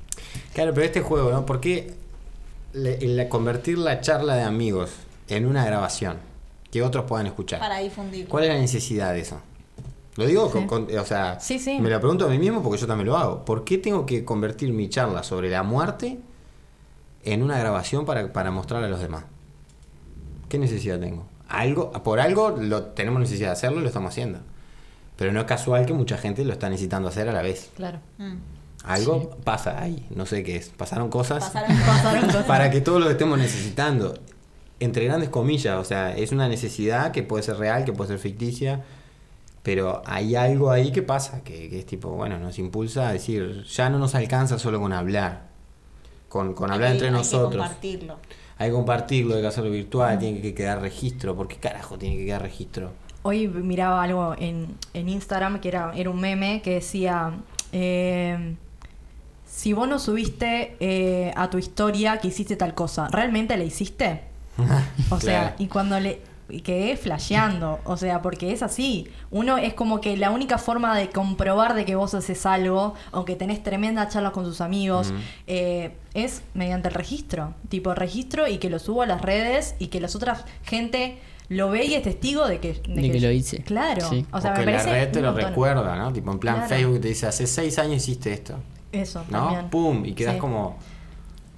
Claro, pero este juego, ¿no? ¿Por qué le- la- convertir la charla de amigos en una grabación que otros puedan escuchar? Para difundir. ¿Cuál es la necesidad de eso? Lo digo con, Sí. con- o sea, Sí, sí. me lo pregunto a mí mismo porque yo también lo hago. ¿Por qué tengo que convertir mi charla sobre la muerte en una grabación para, para mostrar a los demás? ¿Qué necesidad tengo? Algo, por algo lo tenemos necesidad de hacerlo y lo estamos haciendo. Pero no es casual que mucha gente lo está necesitando hacer a la vez. Claro. Mm. Algo pasa ahí, no sé qué es. Pasaron cosas Pasaron [LAUGHS] Pasaron cosas. para que todos lo estemos necesitando. Entre grandes comillas, o sea, es una necesidad que puede ser real, que puede ser ficticia, pero hay algo ahí que pasa, que, que es tipo, bueno, nos impulsa a decir, ya no nos alcanza solo con hablar, con, con hablar Hay- entre hay que compartirlo. Hay que compartirlo, hay que hacerlo virtual, tiene que quedar registro. ¿Por qué carajo tiene que quedar registro? Hoy miraba algo en, en Instagram que era, era un meme que decía, eh, si vos no subiste eh, a tu historia que hiciste tal cosa, ¿realmente la hiciste? [LAUGHS] O sea, Claro. y cuando le y quedé flasheando, o sea, porque es así. Uno es como que la única forma de comprobar de que vos haces algo, aunque tenés tremendas charlas con sus amigos, eh, es mediante el registro. Tipo registro y que lo subo a las redes y que las otras gente lo ve y es testigo de que, De que lo hice. Claro. Sí. O sea, Porque me la parece red te lo montón. recuerda, ¿no? Tipo, en plan Claro. Facebook te dice, hace seis años hiciste esto, Eso, ¿no? también. Pum, y quedas Sí. como...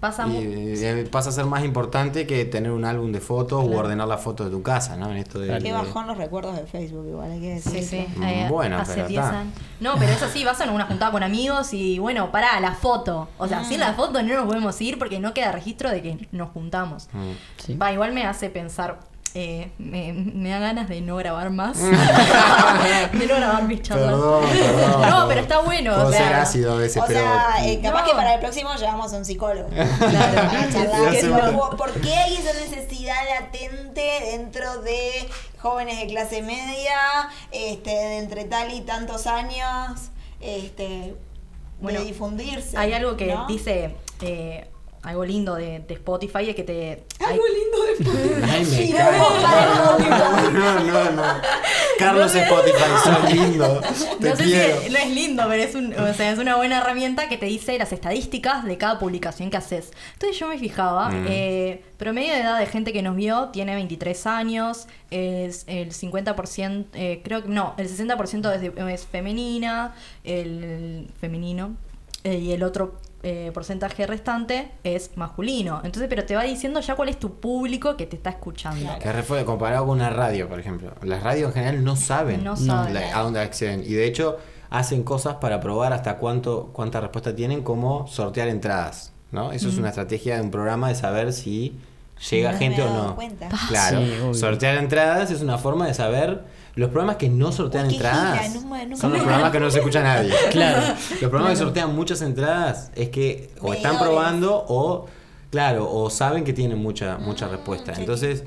Pasa Y, eh, pasa a ser más importante que tener un álbum de fotos o Claro. ordenar las fotos de tu casa, ¿no? En esto de, Qué bajón los recuerdos de Facebook, igual hay que Sí, decirlo. sí. Mm, eh, bueno, hace pero 10 está. años. No, pero es así, vas a una juntada con amigos y bueno, pará, la foto. O sea, sin la foto no nos podemos ir porque no queda registro de que nos juntamos. Mm. Sí. Va, igual me hace pensar eh, me, me da ganas de no grabar más. [LAUGHS] [LAUGHS] de no grabar mis charlas. Perdón, [LAUGHS] perdón. No, pero está bueno. Puedo o sea, ser ácido a veces, O pero. sea, eh, capaz No. que para el próximo llevamos a un psicólogo. Claro. Para charlar. ¿Por qué hay esa necesidad latente dentro de jóvenes de clase media, este, de entre tal y tantos años, este, Bueno, de difundirse? Hay algo que ¿no? dice. eh, algo lindo de, de Spotify es que te. hay- Algo lindo de Ay, me Sí, cae. no, No, no, no, no. Carlos Spotify, sos lindo. Te no sé quiero. si no es lindo, pero es, un, o sea, es una buena herramienta que te dice las estadísticas de cada publicación que haces. Entonces yo me fijaba, Mm. eh, promedio de edad de gente que nos vio tiene 23 años, es el 50%, eh, creo que no, el 60% es, de- es femenina, el femenino, eh, y el otro eh, porcentaje restante es masculino. Entonces, pero te va diciendo ya cuál es tu público que te está escuchando. Que refue- comparado con una radio, por ejemplo. Las radios en general no saben, No saben. la- a dónde acceden. Y de hecho, hacen cosas para probar hasta cuánto cuánta respuesta tienen, como sortear entradas. ¿no? Eso es una estrategia de un programa de saber si llega No me gente o había dado no. cuenta. Claro. Sí, sortear entradas es una forma de saber. Los programas que no sortean Uy, entradas gira, son los programas que no se escucha nadie. [LAUGHS] Claro. Los programas que sortean muchas entradas es que o están probando o, claro, o saben que tienen mucha, mucha respuesta. sí. Entonces,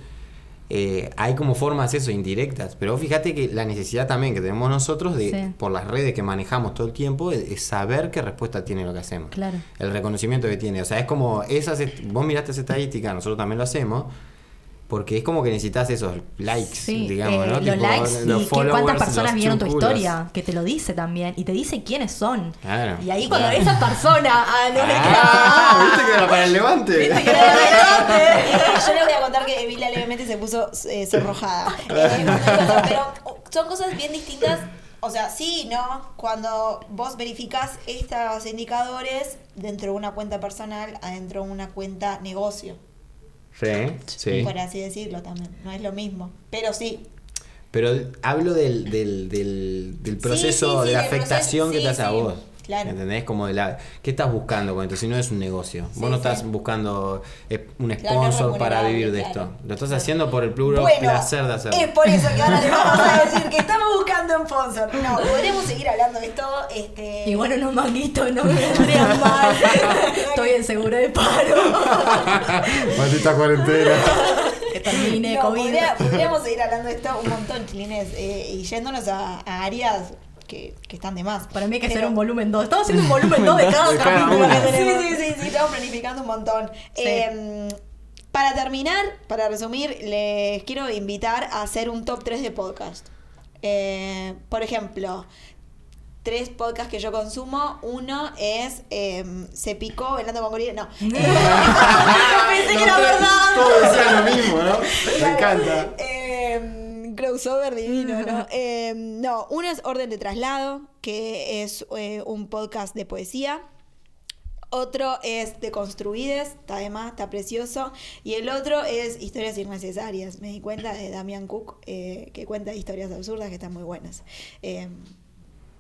eh, hay como formas eso, indirectas. Pero vos fíjate que la necesidad también que tenemos nosotros de, Sí. por las redes que manejamos todo el tiempo, es, es saber qué respuesta tiene lo que hacemos. Claro. El reconocimiento que tiene. O sea, es como esas, vos miraste esa estadística, nosotros también lo hacemos. Porque es como que necesitas esos likes, Sí, digamos, eh, ¿no? los Tipo, likes los y que cuántas personas vieron tu historia, que te lo dice también, y te dice quiénes son. Claro. Y ahí cuando Claro. esa persona, ah, no le Ah, [LAUGHS] ¿viste que era para el levante? [LAUGHS] Yo les voy a contar que Emilia levemente se puso eh, sonrojada. [LAUGHS] Eh, pero son cosas bien distintas. O sea, sí no. Cuando vos verificás estos indicadores dentro de una cuenta personal, adentro de una cuenta negocio. Sí, sí. Por así decirlo también. No es lo mismo. Pero sí. Pero hablo del, del, del, del proceso, sí, sí, de la afectación proceso, que te hace a vos. Claro. ¿Entendés? Como de la. ¿Qué estás buscando con esto? Si no es un negocio. Sí, vos no sí. estás buscando eh, un Claro, sponsor para vivir de claro. esto. Lo estás haciendo por el puro Bueno, placer de hacerlo. es por eso que ahora les vamos a [LAUGHS] decir que estamos buscando un sponsor. No, podremos seguir hablando de esto. Este... Y bueno, unos manguitos no me [LAUGHS] [LAUGHS] vendrían mal. Estoy en seguro de paro. Maldita cuarentena. que termine No, COVID. podría- podríamos seguir hablando de esto un montón, chilines, eh, y yéndonos a, a áreas que, que están de más. Para mí hay que Pero- hacer un volumen 2. Estamos haciendo un volumen [LAUGHS] 2 de cada capítulo que tenemos. Sí, sí, sí, sí, estamos planificando un montón. Sí. Eh, para terminar, para resumir, les quiero invitar a hacer un top 3 de podcast. Eh, por ejemplo, tres podcasts que yo consumo. Uno es eh, Se picó bailando con gorila. No. [LAUGHS] [LAUGHS] Pensé que era verdad. Todos decían lo mismo, ¿no? Me encanta. Crossover divino, ¿no? Eh, no, uno es Orden de Traslado, que es eh, un podcast de poesía. Otro es Deconstruides, está de más, está precioso. Y el otro es Historias Innecesarias. Me di cuenta de Damián Cook, eh, que cuenta historias absurdas que están muy buenas. Eh,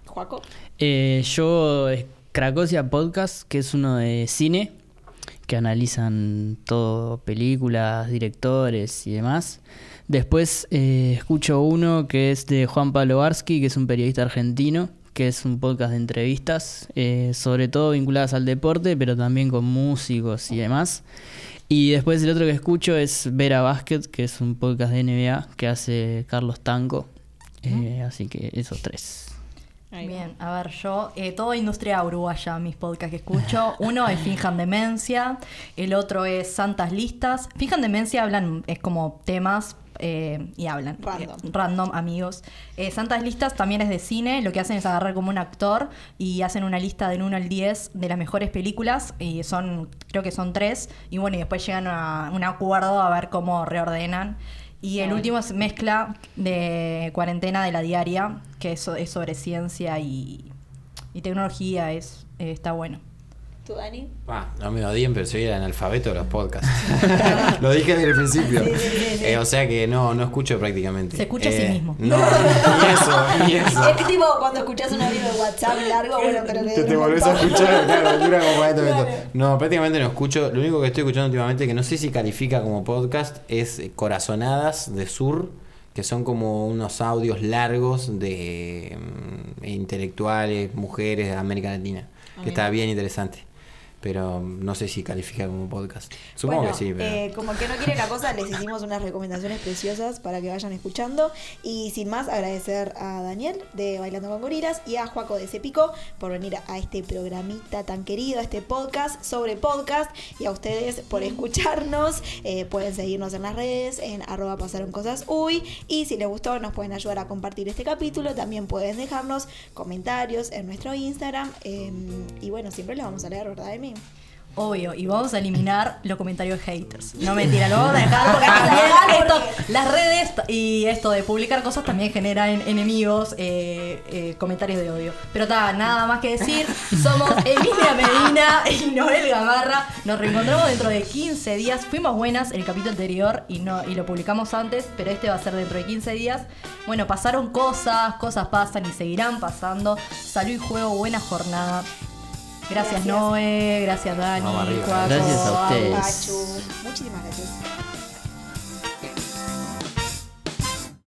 Joaco. Eh, yo, Cracosia Podcast, que es uno de cine, que analizan todo, películas, directores y demás. Después eh, escucho uno que es de Juan Pablo Barsky, que es un periodista argentino, que es un podcast de entrevistas, eh, sobre todo vinculadas al deporte, pero también con músicos y demás. Y después el otro que escucho es Vera Basket, que es un podcast de NBA que hace Carlos Tanco. Eh, así que esos tres. Bien, a ver, yo, eh, toda industria uruguaya, mis podcasts que escucho. [LAUGHS] Uno es Finjan Demencia, el otro es Santas Listas. Finjan Demencia hablan, es como temas eh, y hablan. Random. Eh, random, amigos. Eh, Santas Listas también es de cine, lo que hacen es agarrar como un actor y hacen una lista del 1 al 10 de las mejores películas y son, creo que son tres, y bueno, y después llegan a un acuerdo a ver cómo reordenan. Y el último es mezcla de cuarentena de la diaria, que es, es sobre ciencia y, y tecnología, es, está bueno. ¿Tú, Dani? Ah, no me odien, pero soy el analfabeto de los podcasts. [LAUGHS] Lo dije desde el principio. Eh, o sea que no, no escucho prácticamente. Se escucha a sí Eh, mismo. No, [LAUGHS] ni eso, ni eso. Es que tipo cuando escuchás un audio de WhatsApp largo, bueno, pero que Que te volvés a escuchar, claro, dura como 40 minutos. Claro. No, prácticamente no escucho. Lo único que estoy escuchando últimamente, que no sé si califica como podcast, es Corazonadas de Sur, que son como unos audios largos de mm, intelectuales, mujeres de América Latina. Que está bien interesante. Pero no sé si califica como podcast. Supongo Bueno, que sí, pero. eh, como que no quiere la cosa, les hicimos unas recomendaciones preciosas para que vayan escuchando. Y sin más, agradecer a Daniel de Bailando con Gorilas y a Juaco de Cepico por venir a este programita tan querido, a este podcast sobre podcast. Y a ustedes por escucharnos. Eh, pueden seguirnos en las redes, en arroba pasaron cosas uy. Y si les gustó, nos pueden ayudar a compartir este capítulo. También pueden dejarnos comentarios en nuestro Instagram. eh, y bueno, siempre los vamos a leer, ¿verdad, Emi? Obvio, y vamos a eliminar los comentarios haters. No mentira, lo vamos a dejar porque también [LAUGHS] esto- las redes y esto de publicar cosas también generan enemigos, eh, eh, comentarios de odio. Pero está, nada más que decir. Somos [LAUGHS] Emilia Medina y Noel Gamarra. Nos reencontramos dentro de 15 días. Fuimos buenas en el capítulo anterior y, no, y lo publicamos antes, pero este va a ser dentro de 15 días. Bueno, pasaron cosas, cosas pasan y seguirán pasando. Salud y juego, buena jornada. Gracias, Gracias. Noé, gracias Dani. Juaco, Gracias a ustedes. Pachu. Muchísimas gracias.